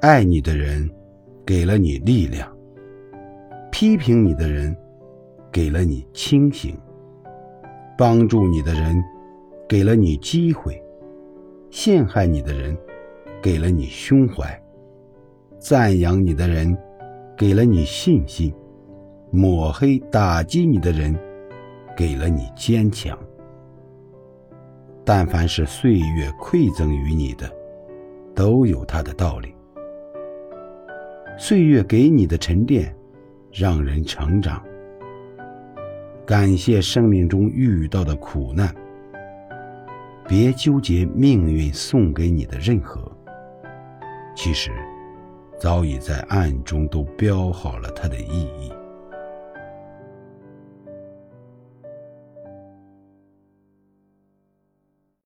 爱你的人给了你力量，批评你的人给了你清醒，帮助你的人给了你机会，陷害你的人给了你胸怀，赞扬你的人给了你信心，抹黑打击你的人给了你坚强。但凡是岁月馈赠于你的，都有它的道理。岁月给你的沉淀，让人成长。感谢生命中遇到的苦难，别纠结命运送给你的任何。其实，早已在暗中都标好了它的意义。